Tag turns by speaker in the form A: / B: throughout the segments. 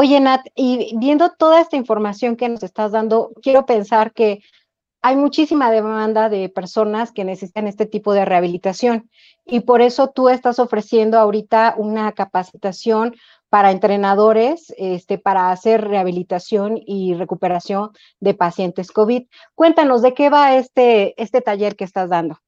A: Oye, Nat, y viendo toda esta información que nos estás dando, quiero pensar que hay muchísima demanda de personas que necesitan este tipo de rehabilitación y por eso tú estás ofreciendo ahorita una capacitación para entrenadores este, para hacer rehabilitación y recuperación de pacientes COVID. Cuéntanos de qué va este, este taller que estás dando.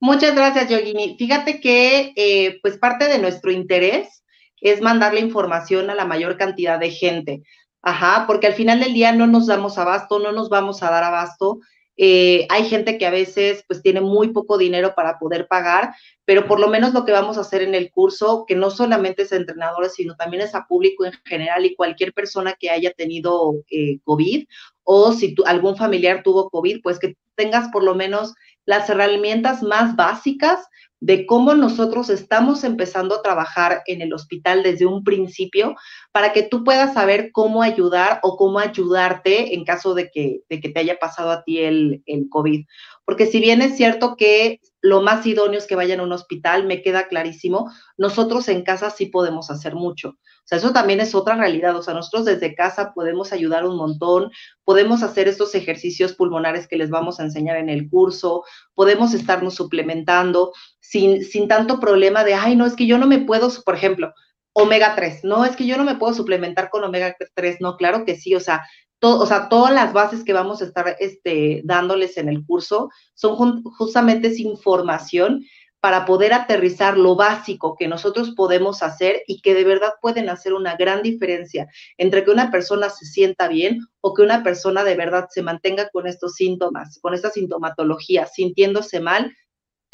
B: Muchas gracias, Yogini. Fíjate que eh, pues parte de nuestro interés es mandar la información a la mayor cantidad de gente. Ajá, porque al final del día no nos damos abasto, no nos vamos a dar abasto. Eh, hay gente que a veces pues tiene muy poco dinero para poder pagar, pero por lo menos lo que vamos a hacer en el curso, que no solamente es a entrenadores, sino también es a público en general y cualquier persona que haya tenido eh, COVID o si algún familiar tuvo COVID, pues que tengas por lo menos las herramientas más básicas de cómo nosotros estamos empezando a trabajar en el hospital desde un principio para que tú puedas saber cómo ayudar o cómo ayudarte en caso de que, de que te haya pasado a ti el, el COVID. Porque si bien es cierto que lo más idóneo es que vayan a un hospital, me queda clarísimo, nosotros en casa sí podemos hacer mucho. O sea, eso también es otra realidad. O sea, nosotros desde casa podemos ayudar un montón, podemos hacer estos ejercicios pulmonares que les vamos a enseñar en el curso, podemos estarnos suplementando sin, sin tanto problema de, ay, no, es que yo no me puedo, por ejemplo, omega 3, no, es que yo no me puedo suplementar con omega 3, no, claro que sí, o sea, o sea, todas las bases que vamos a estar este, dándoles en el curso son justamente esa información para poder aterrizar lo básico que nosotros podemos hacer y que de verdad pueden hacer una gran diferencia entre que una persona se sienta bien o que una persona de verdad se mantenga con estos síntomas, con esta sintomatología, sintiéndose mal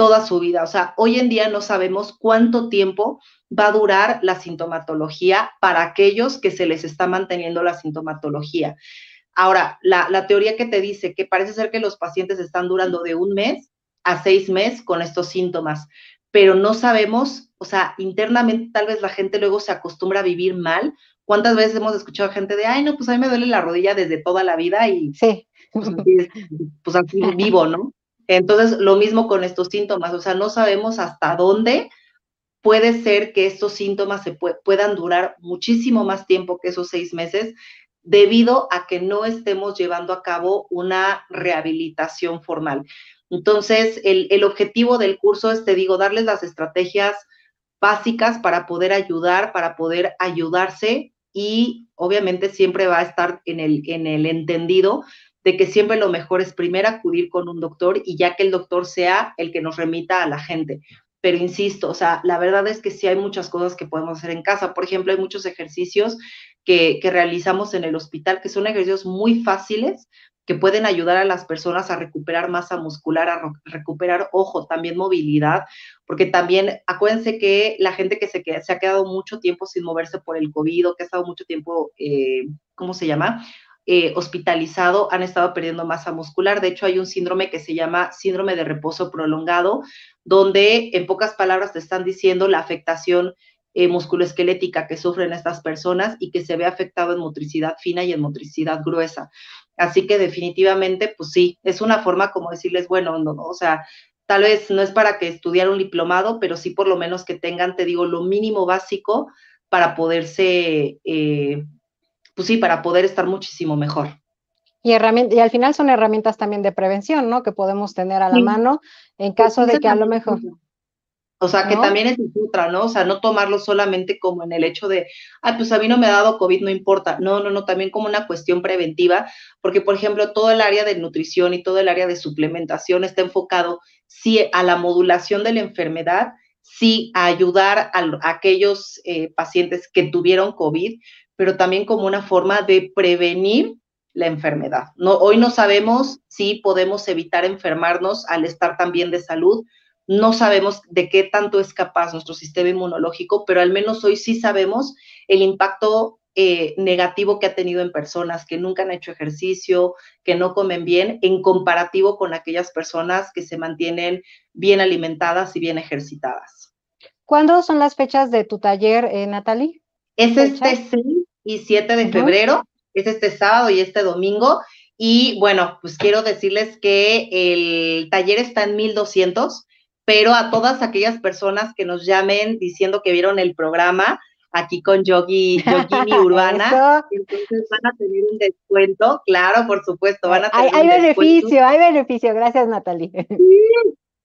B: toda su vida. O sea, hoy en día no sabemos cuánto tiempo va a durar la sintomatología para aquellos que se les está manteniendo la sintomatología. Ahora, la, la, teoría que te dice que parece ser que los pacientes están durando de un mes a seis meses con estos síntomas, pero no sabemos, o sea, internamente tal vez la gente luego se acostumbra a vivir mal. ¿Cuántas veces hemos escuchado a gente de, ay, no, pues a mí me duele la rodilla desde toda la vida y
A: sí.
B: pues, pues así vivo, ¿no? Entonces, lo mismo con estos síntomas, o sea, no sabemos hasta dónde puede ser que estos síntomas se puedan durar muchísimo más tiempo que esos seis meses debido a que no estemos llevando a cabo una rehabilitación formal. Entonces, el, objetivo del curso es, te digo, darles las estrategias básicas para poder ayudar, para poder ayudarse y obviamente siempre va a estar en el, en el entendido de que siempre lo mejor es primero acudir con un doctor y ya que el doctor sea el que nos remita a la gente. Pero insisto, o sea, la verdad es que sí hay muchas cosas que podemos hacer en casa. Por ejemplo, hay muchos ejercicios que, que realizamos en el hospital que son ejercicios muy fáciles, que pueden ayudar a las personas a recuperar masa muscular, a recuperar ojo, también movilidad, porque también acuérdense que la gente que se, se ha quedado mucho tiempo sin moverse por el COVID o que ha estado mucho tiempo, eh, ¿cómo se llama? Eh, hospitalizado han estado perdiendo masa muscular. De hecho, hay un síndrome que se llama síndrome de reposo prolongado, donde en pocas palabras te están diciendo la afectación eh, musculoesquelética que sufren estas personas y que se ve afectado en motricidad fina y en motricidad gruesa. Así que definitivamente, pues sí, es una forma como decirles, bueno, no, o sea, tal vez no es para que estudiar un diplomado, pero sí por lo menos que tengan, te digo, lo mínimo básico para poderse, eh, pues sí, para poder estar muchísimo mejor.
A: Y, y al final son herramientas también de prevención, ¿no? Que podemos tener a la mano en caso de que a lo mejor...
B: O sea, que también es otra, ¿no? O sea, no tomarlo solamente como en el hecho de, ay, pues a mí no me ha dado COVID, no importa. No, no, no, también como una cuestión preventiva, porque, por ejemplo, todo el área de nutrición y todo el área de suplementación está enfocado, sí, a la modulación de la enfermedad, sí, a ayudar a, aquellos eh, pacientes que tuvieron COVID, pero también como una forma de prevenir la enfermedad. No, hoy no sabemos si podemos evitar enfermarnos al estar también de salud, no sabemos de qué tanto es capaz nuestro sistema inmunológico, pero al menos hoy sí sabemos el impacto eh, negativo que ha tenido en personas que nunca han hecho ejercicio, que no comen bien, en comparativo con aquellas personas que se mantienen bien alimentadas y bien ejercitadas.
A: ¿Cuándo son las fechas de tu taller, eh, Natalie?
B: Es este 6 y 7 de febrero, es este sábado y este domingo. Y bueno, pues quiero decirles que el taller está en 1200 pero a todas aquellas personas que nos llamen diciendo que vieron el programa, aquí con Yogi, Yogini Urbana. Entonces van a tener un descuento, claro, por supuesto, van a tener
A: hay, hay beneficio, hay beneficio, gracias Natalie.
B: Sí,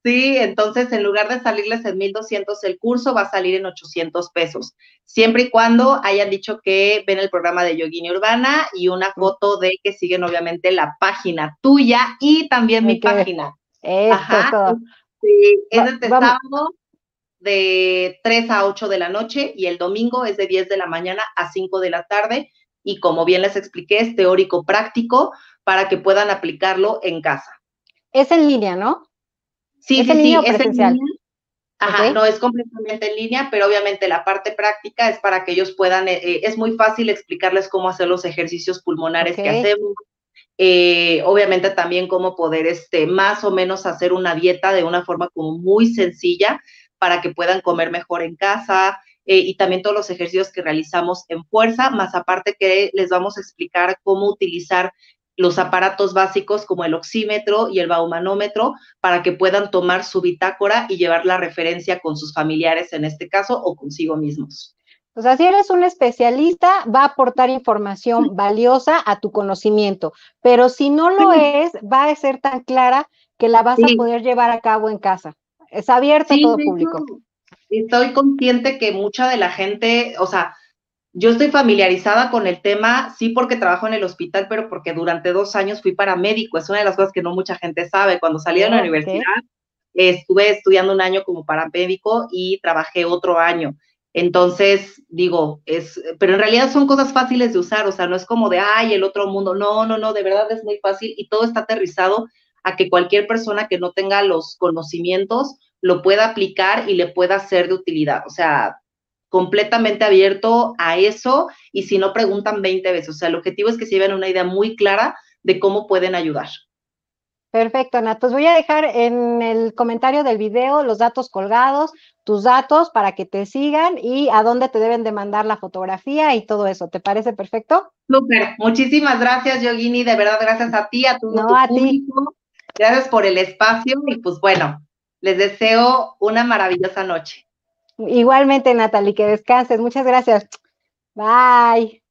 B: entonces en lugar de salirles en 1200 el curso, va a salir en 800 pesos, siempre y cuando hayan dicho que ven el programa de Yogini Urbana y una foto de que siguen obviamente la página tuya y también mi página.
A: Ajá.
B: Sí, es este sábado de 3 a 8 de la noche y el domingo es de 10 de la mañana a 5 de la tarde y como bien les expliqué, es teórico práctico para que puedan aplicarlo en casa.
A: Es en línea, ¿no?
B: Sí, sí, sí, es en línea. Ajá, no es completamente en línea, pero obviamente la parte práctica es para que ellos puedan, eh, eh, es muy fácil explicarles cómo hacer los ejercicios pulmonares que hacemos, eh, obviamente también cómo poder este, más o menos hacer una dieta de una forma como muy sencilla para que puedan comer mejor en casa y también todos los ejercicios que realizamos en fuerza, más aparte que les vamos a explicar cómo utilizar los aparatos básicos como el oxímetro y el baumanómetro para que puedan tomar su bitácora y llevar la referencia con sus familiares en este caso o consigo mismos.
A: O sea, si eres un especialista, va a aportar información valiosa a tu conocimiento, pero si no lo es, va a ser tan clara que la vas a poder llevar a cabo en casa. Es abierto a todo público.
B: Estoy consciente que mucha de la gente, o sea, yo estoy familiarizada con el tema, sí porque trabajo en el hospital, pero porque durante dos años fui paramédico. Es una de las cosas que no mucha gente sabe. Cuando salí de la universidad, estuve estudiando un año como paramédico y trabajé otro año. Entonces, digo, es, pero en realidad son cosas fáciles de usar, o sea, no es como de, ay, el otro mundo. No, no, no, de verdad es muy fácil y todo está aterrizado a que cualquier persona que no tenga los conocimientos lo pueda aplicar y le pueda ser de utilidad. O sea, completamente abierto a eso y si no preguntan 20 veces. O sea, el objetivo es que se lleven una idea muy clara de cómo pueden ayudar.
A: Perfecto, Ana. Pues voy a dejar en el comentario del video los datos colgados, tus datos para que te sigan y a dónde te deben de mandar la fotografía y todo eso. ¿Te parece perfecto?
B: Súper. Muchísimas gracias, Yogini. De verdad, gracias a ti, a tu, no, a Ti. Gracias por el espacio y pues bueno, les deseo una maravillosa noche.
A: Igualmente, Natalie, que descanses. Muchas gracias. Bye.